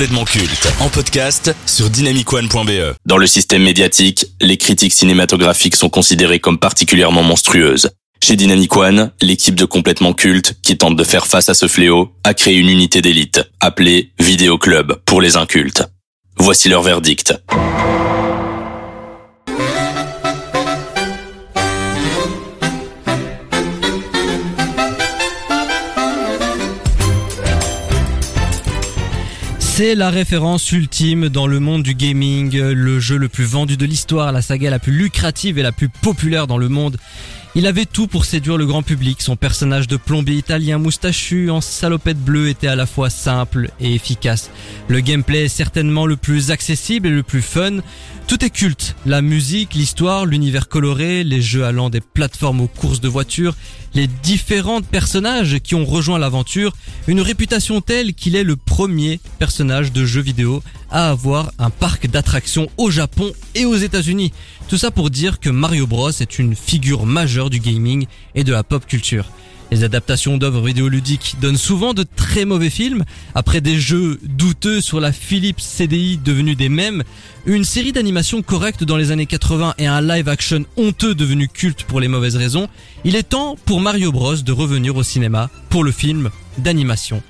complètement culte en podcast sur dynamicone.be. Dans le système médiatique, les critiques cinématographiques sont considérées comme particulièrement monstrueuses. Chez Dynamic l'équipe de complètement culte, qui tente de faire face à ce fléau, a créé une unité d'élite, appelée Vidéo Club pour les incultes. Voici leur verdict. C'est la référence ultime dans le monde du gaming, le jeu le plus vendu de l'histoire, la saga la plus lucrative et la plus populaire dans le monde. Il avait tout pour séduire le grand public. Son personnage de plombier italien moustachu en salopette bleue était à la fois simple et efficace. Le gameplay est certainement le plus accessible et le plus fun. Tout est culte. La musique, l'histoire, l'univers coloré, les jeux allant des plateformes aux courses de voitures, les différents personnages qui ont rejoint l'aventure, une réputation telle qu'il est le premier personnage de jeu vidéo à avoir un parc d'attractions au Japon et aux États-Unis. Tout ça pour dire que Mario Bros est une figure majeure du gaming et de la pop culture. Les adaptations d'œuvres vidéoludiques donnent souvent de très mauvais films. Après des jeux douteux sur la Philips CDI devenus des mèmes, une série d'animations correctes dans les années 80 et un live action honteux devenu culte pour les mauvaises raisons, il est temps pour Mario Bros de revenir au cinéma pour le film d'animation.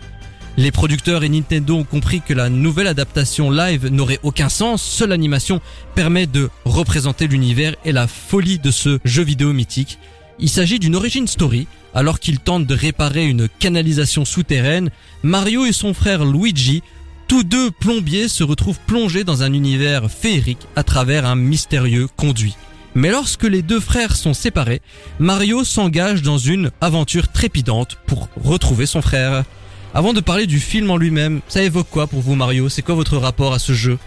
Les producteurs et Nintendo ont compris que la nouvelle adaptation live n'aurait aucun sens, seule l'animation permet de représenter l'univers et la folie de ce jeu vidéo mythique. Il s'agit d'une origin story alors qu'il tente de réparer une canalisation souterraine, Mario et son frère Luigi, tous deux plombiers, se retrouvent plongés dans un univers féerique à travers un mystérieux conduit. Mais lorsque les deux frères sont séparés, Mario s'engage dans une aventure trépidante pour retrouver son frère. Avant de parler du film en lui-même, ça évoque quoi pour vous Mario? C'est quoi votre rapport à ce jeu?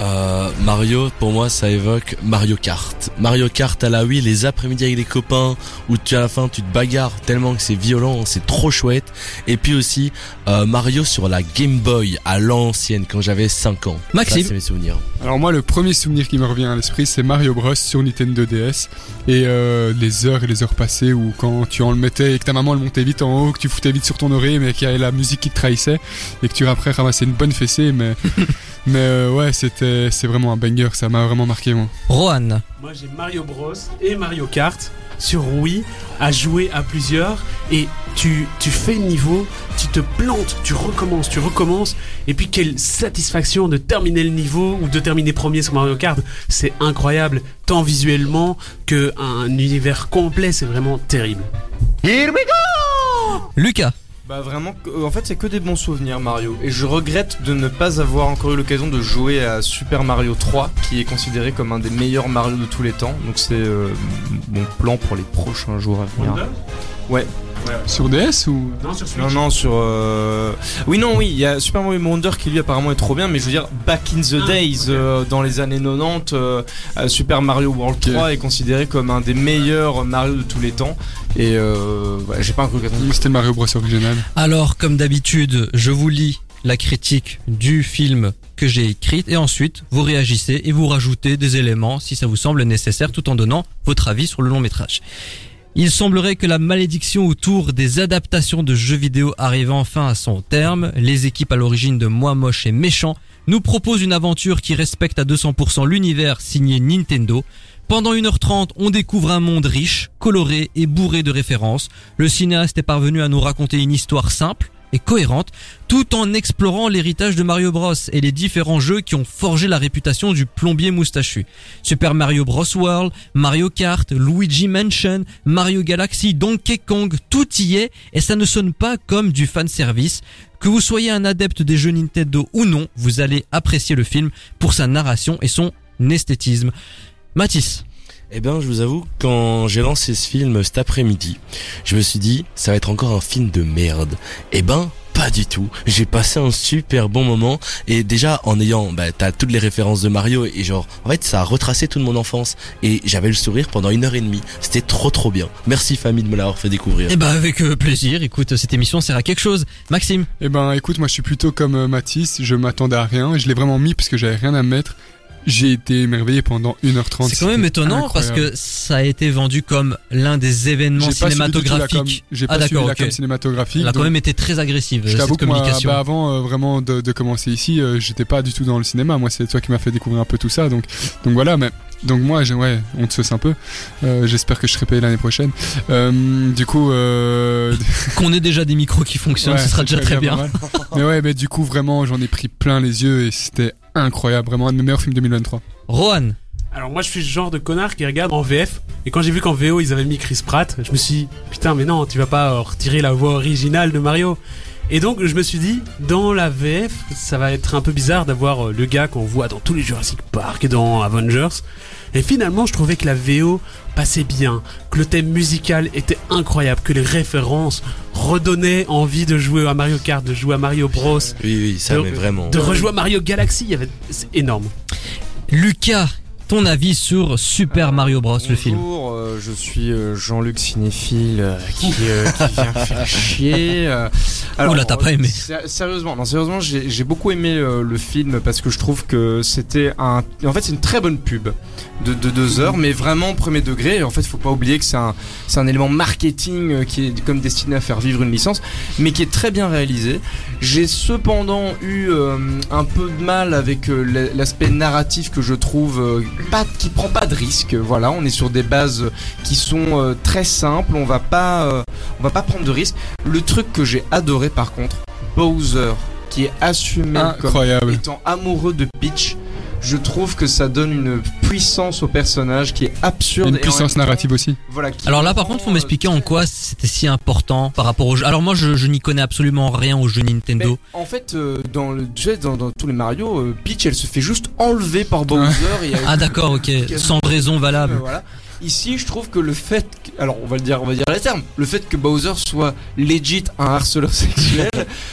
Euh, Mario, pour moi, ça évoque Mario Kart. Mario Kart à la Wii, les après-midi avec les copains, où tu à la fin tu te bagarres tellement que c'est violent, c'est trop chouette. Et puis aussi euh, Mario sur la Game Boy à l'ancienne quand j'avais 5 ans. Maxime, c'est mes souvenirs. Alors moi, le premier souvenir qui me revient à l'esprit, c'est Mario Bros sur Nintendo DS et euh, les heures et les heures passées où quand tu en le mettais et que ta maman le montait vite en haut, que tu foutais vite sur ton oreille, mais qu'il y avait la musique qui te trahissait et que tu après ramassais une bonne fessée, mais Mais euh, ouais, c'était c'est vraiment un banger, ça m'a vraiment marqué moi. Rohan. Moi j'ai Mario Bros et Mario Kart sur Wii à jouer à plusieurs et tu, tu fais le niveau, tu te plantes, tu recommences, tu recommences et puis quelle satisfaction de terminer le niveau ou de terminer premier sur Mario Kart, c'est incroyable tant visuellement que un univers complet, c'est vraiment terrible. Here we go Lucas. Bah vraiment, euh, en fait c'est que des bons souvenirs Mario. Et je regrette de ne pas avoir encore eu l'occasion de jouer à Super Mario 3, qui est considéré comme un des meilleurs Mario de tous les temps. Donc c'est euh, mon plan pour les prochains jours à venir. Ouais. Sur DS ou? Non, sur Switch. Non, non, sur. euh, Oui, non, oui, il y a Super Mario Wonder qui lui apparemment est trop bien, mais je veux dire, back in the Ah, days, euh, dans les années 90, euh, euh, Super Mario World Ok. 3 est considéré comme un des meilleurs Mario de tous les temps. Et euh, ouais, j'ai pas l'occasion de C'était le Mario Bros original. Alors, comme d'habitude, je vous lis la critique du film que j'ai écrite et ensuite vous réagissez et vous rajoutez des éléments si ça vous semble nécessaire tout en donnant votre avis sur le long métrage. Il semblerait que la malédiction autour des adaptations de jeux vidéo arrive enfin à son terme. Les équipes à l'origine de Moi Moche et Méchant nous proposent une aventure qui respecte à 200% l'univers signé Nintendo. Pendant 1h30, on découvre un monde riche, coloré et bourré de références. Le cinéaste est parvenu à nous raconter une histoire simple et cohérente, tout en explorant l'héritage de Mario Bros et les différents jeux qui ont forgé la réputation du plombier moustachu. Super Mario Bros World, Mario Kart, Luigi Mansion, Mario Galaxy, Donkey Kong, tout y est et ça ne sonne pas comme du fanservice. Que vous soyez un adepte des jeux Nintendo ou non, vous allez apprécier le film pour sa narration et son esthétisme. Mathis. Eh ben, je vous avoue, quand j'ai lancé ce film cet après-midi, je me suis dit, ça va être encore un film de merde. Eh ben, pas du tout. J'ai passé un super bon moment et déjà en ayant, bah, t'as toutes les références de Mario et genre, en fait, ça a retracé toute mon enfance et j'avais le sourire pendant une heure et demie. C'était trop trop bien. Merci famille de me l'avoir fait découvrir. Eh ben avec euh, plaisir, écoute, cette émission sert à quelque chose. Maxime. Eh ben écoute, moi je suis plutôt comme euh, Mathis, je m'attendais à rien et je l'ai vraiment mis parce que j'avais rien à mettre. J'ai été émerveillé pendant 1h30. C'est quand même étonnant parce que ça a été vendu comme l'un des événements J'ai pas suivi du tout la com. cinématographiques. J'ai Ah, pas suivi la com cinématographique. Elle a quand même été très agressive, Je cette que moi, communication. bah, avant euh, vraiment de, de commencer ici, euh, j'étais pas du tout dans le cinéma. Moi, c'est toi qui m'as fait découvrir un peu tout ça. Donc, donc voilà. Mais donc moi, j'ai- ouais, on te sauce un peu. Euh, J'espère que je serai payé l'année prochaine. Euh, du coup, euh, Qu'on ait déjà des micros qui fonctionnent, ouais, ce sera déjà très bien. mais ouais, mais du coup, vraiment, j'en ai pris plein les yeux et c'était incroyable. Vraiment un de mes meilleurs films 2023. Rohan, Alors moi je suis ce genre de connard qui regarde en VF et quand j'ai vu qu'en VO ils avaient mis Chris Pratt, je me suis dit putain mais non tu vas pas euh, retirer la voix originale de Mario. Et donc je me suis dit dans la VF ça va être un peu bizarre d'avoir euh, le gars qu'on voit dans tous les Jurassic Park et dans Avengers. Et finalement je trouvais que la VO passait bien, que le thème musical était incroyable, que les références redonnaient envie de jouer à Mario Kart, de jouer à Mario Bros, Oui, oui, ça, De- mais vraiment. de rejouer à Mario Galaxy, il y avait c'est énorme. Lucas, ton avis sur Super Mario Bros, le film Bonjour, euh, je suis euh, Jean-Luc cinéphile euh, qui, euh, qui vient faire chier. euh. Oula, t'as pas aimé. sé- Sérieusement, non, sérieusement, j'ai beaucoup aimé euh, le film parce que je trouve que c'était un. En fait, c'est une très bonne pub de, de deux heures, mais vraiment premier degré. Et en fait, faut pas oublier que c'est un, un élément marketing euh, qui est comme destiné à faire vivre une licence, mais qui est très bien réalisé. J'ai cependant eu euh, un peu de mal avec euh, la- l'aspect narratif que je trouve euh, pas, qui prend pas de risque. Voilà, on est sur des bases qui sont euh, très simples. On va pas, euh, on va pas prendre de risques. Le truc que j'ai adoré par contre, Bowser, qui est assumé comme Incroyable. étant amoureux de Peach. Je trouve que ça donne une puissance au personnage qui est absurde. Une puissance narrative aussi. Voilà, qui Alors là, par contre, faut euh, m'expliquer en quoi c'était si important par rapport au jeu. Alors moi, je, je n'y connais absolument rien au jeu Nintendo. Mais en fait, euh, dans, le, dans, dans tous les Mario, euh, Peach, elle se fait juste enlever par Bowser. et elle- Ah d'accord, ok, sans raison Euh, valable. voilà. Ici, je trouve que le fait, que- alors on va le dire, on va dire les termes, le fait que Bowser soit legit un harceleur sexuel,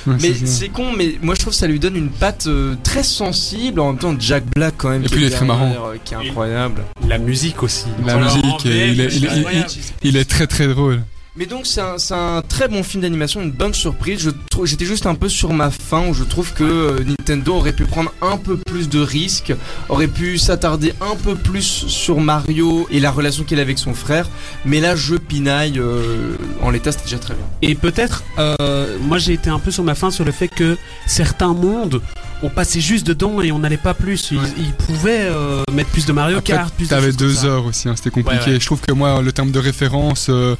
Ouais, mais c'est con, mais moi je trouve que ça lui donne une patte euh, très sensible. En même temps, Jack Black quand même, Et qui puis il est très marrant. euh, qui est incroyable. La musique aussi. La musique, et est- est-. Il est très très drôle. Mais donc c'est un, c'est un très bon film d'animation, une bonne surprise. Je trou- J'étais juste un peu sur ma faim où je trouve que euh, Nintendo aurait pu prendre un peu plus de risques, aurait pu s'attarder un peu plus sur Mario et la relation qu'il a avec son frère. Mais là, je pinaille. euh, en l'état, c'était déjà très bien. Et peut-être, euh, moi j'ai été un peu sur ma fin sur le fait que certains mondes, on passait juste dedans et on n'allait pas plus. Ils, Ouais. ils pouvaient euh, mettre plus de Mario Après, Kart, plus de T'avais deux heures aussi, hein, c'était compliqué. Ouais, ouais. Je trouve que moi, le terme de référence, euh,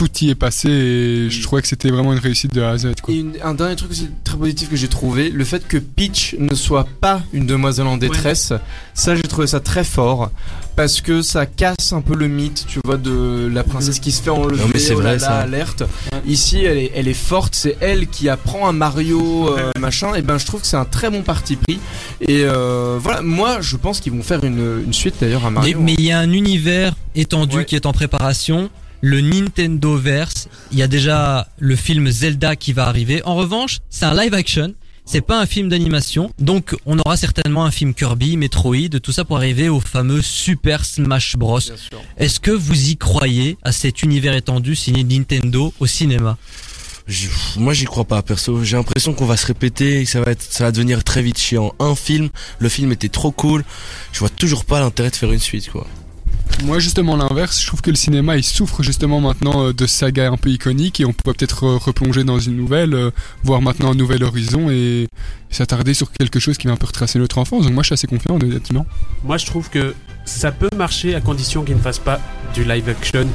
tout y est passé et je trouvais que c'était vraiment une réussite de A à Z. Quoi. Et une- un dernier truc aussi très positif que j'ai trouvé, le fait que Peach ne soit pas une demoiselle en détresse, ça j'ai trouvé ça très fort parce que ça casse un peu le mythe, tu vois, de la princesse qui se fait enlever. Non, mais c'est oh vrai, ça. Alerte. Ici, elle est, elle est forte, c'est elle qui apprend à Mario euh, machin. Et ben, je trouve que c'est un très bon parti pris. Et euh, voilà, moi, je pense qu'ils vont faire une, une suite d'ailleurs à Mais Mario. mais il y a un univers étendu Ouais. qui est en préparation. Le Nintendo Verse. Il y a déjà le film Zelda qui va arriver. En revanche, c'est un live action. C'est pas un film d'animation. Donc, on aura certainement un film Kirby, Metroid, tout ça pour arriver au fameux Super Smash Bros. Est-ce que vous y croyez à cet univers étendu signé Nintendo au cinéma? Je- moi j'y crois pas perso. J'ai l'impression qu'on va se répéter, et que ça va être, ça va devenir très vite chiant. Un film, le film était trop cool. Je vois toujours pas l'intérêt de faire une suite quoi. Moi, justement, l'inverse, je trouve que le cinéma, il souffre justement maintenant euh, de sagas un peu iconiques et on pourrait peut-être euh, replonger dans une nouvelle, euh, voir maintenant un nouvel horizon et, s'attarder sur quelque chose qui va un peu retracer notre enfance. Donc moi, je suis assez confiant, honnêtement. Moi je trouve que ça peut marcher à condition qu'ils ne fassent pas du live action.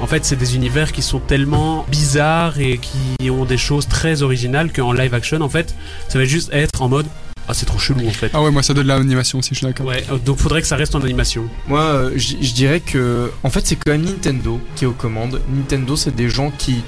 En fait, c'est des univers qui sont tellement bizarres et qui ont des choses très originales qu'en live action, en fait, ça va juste être en mode Ah, c'est trop chelou en fait. Ah ouais, moi, ça donne de l'animation aussi, je suis d'accord. Ouais, donc faudrait que ça reste en animation. Moi, euh, je je dirais que, en fait, c'est quand même Nintendo qui est aux commandes. Nintendo, c'est des gens qui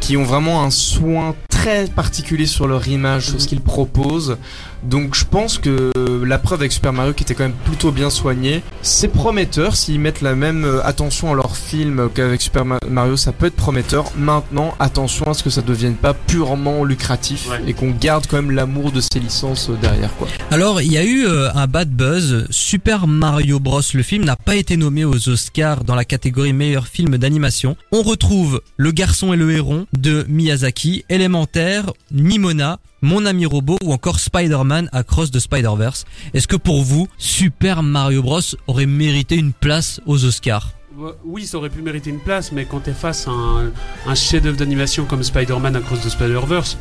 qui ont vraiment un soin très particulier sur leur image, sur ce qu'ils proposent. Donc, je pense que la preuve avec Super Mario, qui était quand même plutôt bien soigné, c'est prometteur. S'ils mettent la même euh, attention à leur film qu'avec Super Ma- Mario, ça peut être prometteur. Maintenant, attention à ce que ça devienne pas purement lucratif Ouais. et qu'on garde quand même l'amour de ces licences euh, derrière, quoi. Alors, il y a eu euh, un bad buzz. Super Mario Bros. Le film n'a pas été nommé aux Oscars dans la catégorie meilleur film d'animation. On retrouve Le garçon et le héron de Miyazaki, Elemental Terre, Nimona, Mon ami robot ou encore Spider-Man Across the Spider-Verse. Est-ce que pour vous, Super Mario Bros aurait mérité une place aux Oscars? Oui, ça aurait pu mériter une place, mais quand t'es face à un, un chef-d'œuvre d'animation comme Spider-Man Across the Spider-Verse,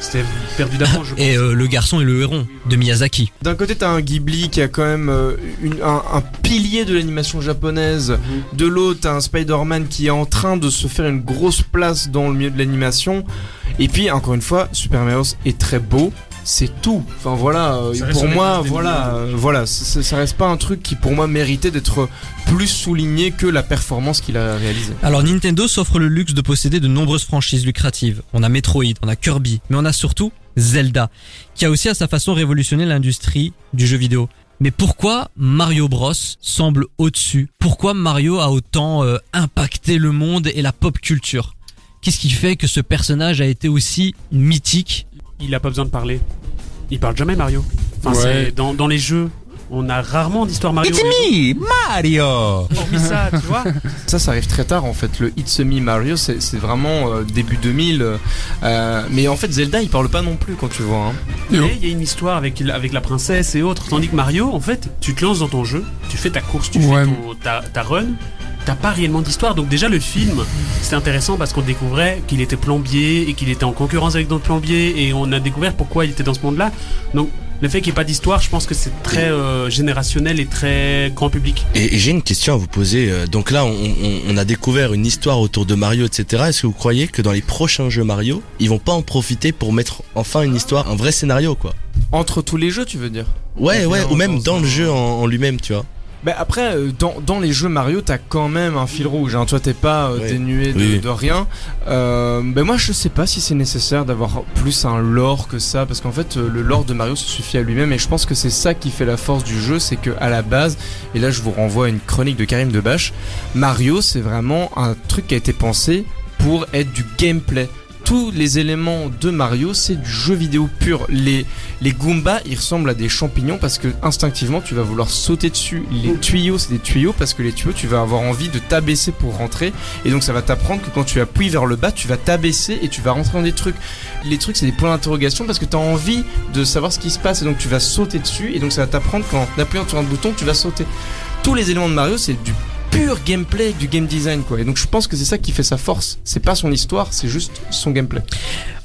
c'était perdu d'avance. je Et pense. euh, Le garçon et le héron de Miyazaki. D'un côté, t'as un Ghibli qui a quand même euh, une- un, un pilier de l'animation japonaise. Mhm. De l'autre, t'as un Spider-Man qui est en train de se faire une grosse place dans le milieu de l'animation. Et puis, encore une fois, Super Mario Bros est très beau. C'est tout. Enfin voilà, euh, pour moi, voilà, euh, voilà, ça, ça reste pas un truc qui pour moi méritait d'être plus souligné que la performance qu'il a réalisée. Alors Nintendo s'offre le luxe de posséder de nombreuses franchises lucratives. On a Metroid, on a Kirby, mais on a surtout Zelda, qui a aussi à sa façon révolutionné l'industrie du jeu vidéo. Mais pourquoi Mario Bros semble au-dessus? Pourquoi Mario a autant euh, impacté le monde et la pop culture? Qu'est-ce qui fait que ce personnage a été aussi mythique Il a pas besoin de parler. Il parle jamais Mario. Enfin, Ouais. c'est dans, dans les jeux, on a rarement d'histoire Mario. Me, Mario. Hormis ça, tu vois. Ça, ça arrive très tard en fait. Le It's Me Mario, c'est c'est vraiment euh, début 2000. euh, mais en fait, Zelda, il parle pas non plus quand tu vois. Hein. Mais il y a une histoire avec, avec la princesse et autres. Tandis que Mario, en fait, tu te lances dans ton jeu, tu fais ta course, tu Ouais. fais ton- ta, ta run. T'as pas réellement d'histoire. Donc déjà le film, c'est intéressant parce qu'on découvrait qu'il était plombier et qu'il était en concurrence avec d'autres plombiers et on a découvert pourquoi il était dans ce monde-là. Donc le fait qu'il n'y ait pas d'histoire, je pense que c'est très euh, générationnel et très grand public. Et, et j'ai une question à vous poser. Euh, Donc là, on, on- on a découvert une histoire autour de Mario, etc. Est-ce que vous croyez que dans les prochains jeux Mario, ils vont pas en profiter pour mettre enfin une histoire, un vrai scénario, quoi? Entre tous les jeux, tu veux dire? Ouais, ouais, ou même dans le jeu en, en lui-même, tu vois. Bah après, euh, dans, dans les jeux Mario, t'as quand même un fil rouge. Hein. Toi, t'es pas euh, dénué de, Oui. de rien. Euh, bah moi, je sais pas si c'est nécessaire d'avoir plus un lore que ça, parce qu'en fait, euh, le lore de Mario se suffit à lui-même. Et je pense que c'est ça qui fait la force du jeu, c'est que à la base, et là, je vous renvoie à une chronique de Karim Debache, Mario, c'est vraiment un truc qui a été pensé pour être du gameplay. Tous les éléments de Mario, c'est du jeu vidéo pur. Les, les Goombas, ils ressemblent à des champignons parce que instinctivement, tu vas vouloir sauter dessus. Les tuyaux, c'est des tuyaux parce que les tuyaux, tu vas avoir envie de t'abaisser pour rentrer. Et donc, ça va t'apprendre que quand tu appuies vers le bas, tu vas t'abaisser et tu vas rentrer dans des trucs. Les trucs, c'est des points d'interrogation parce que tu as envie de savoir ce qui se passe et donc tu vas sauter dessus. Et donc, ça va t'apprendre qu'en appuyant sur un bouton, tu vas sauter. Tous les éléments de Mario, c'est du pur gameplay, du game design quoi. Et donc je pense que c'est ça qui fait sa force. C'est pas son histoire, c'est juste son gameplay.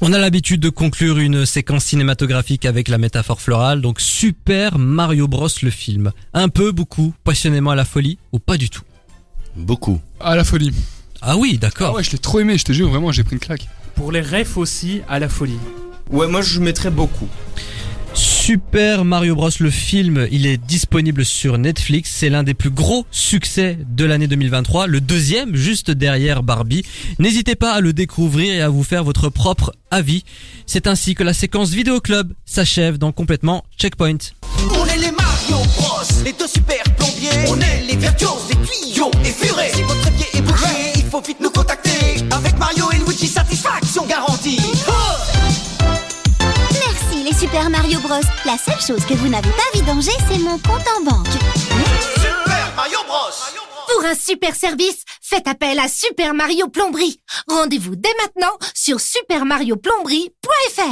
On a l'habitude de conclure une séquence cinématographique avec la métaphore florale, donc Super Mario Bros le film. Un peu, beaucoup, passionnément à la folie ou pas du tout? Beaucoup. À la folie. Ah oui, Ah d'accord. ouais, je l'ai trop aimé, je te jure, vraiment, j'ai pris une claque. Pour les refs aussi, à la folie. Ouais, moi je mettrais beaucoup. Super Mario Bros le film, il est disponible sur Netflix, c'est l'un des plus gros succès de l'année 2023, le deuxième juste derrière Barbie. N'hésitez pas à le découvrir et à vous faire votre propre avis. C'est ainsi que la séquence vidéo club s'achève dans complètement Checkpoint. Bros. La seule chose que vous n'avez pas vidangée, c'est mon compte en banque. Super Mario Bros. Pour un super service, faites appel à Super Mario Plomberie. Rendez-vous dès maintenant sur supermarioplomberie.fr.